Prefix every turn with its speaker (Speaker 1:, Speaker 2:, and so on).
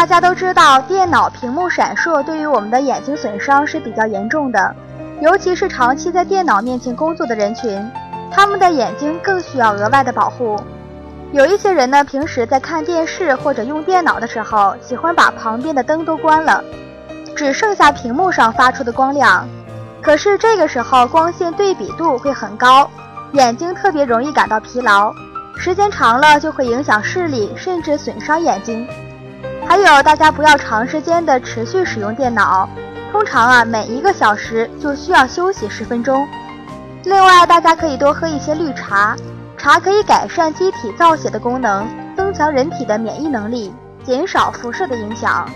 Speaker 1: 大家都知道，电脑屏幕闪烁对于我们的眼睛损伤是比较严重的，尤其是长期在电脑面前工作的人群，他们的眼睛更需要额外的保护。有一些人呢，平时在看电视或者用电脑的时候，喜欢把旁边的灯都关了，只剩下屏幕上发出的光亮。可是这个时候光线对比度会很高，眼睛特别容易感到疲劳，时间长了就会影响视力，甚至损伤眼睛。还有，大家不要长时间的持续使用电脑，通常啊，每一个小时就需要休息十分钟。另外，大家可以多喝一些绿茶，茶可以改善机体造血的功能，增强人体的免疫能力，减少辐射的影响。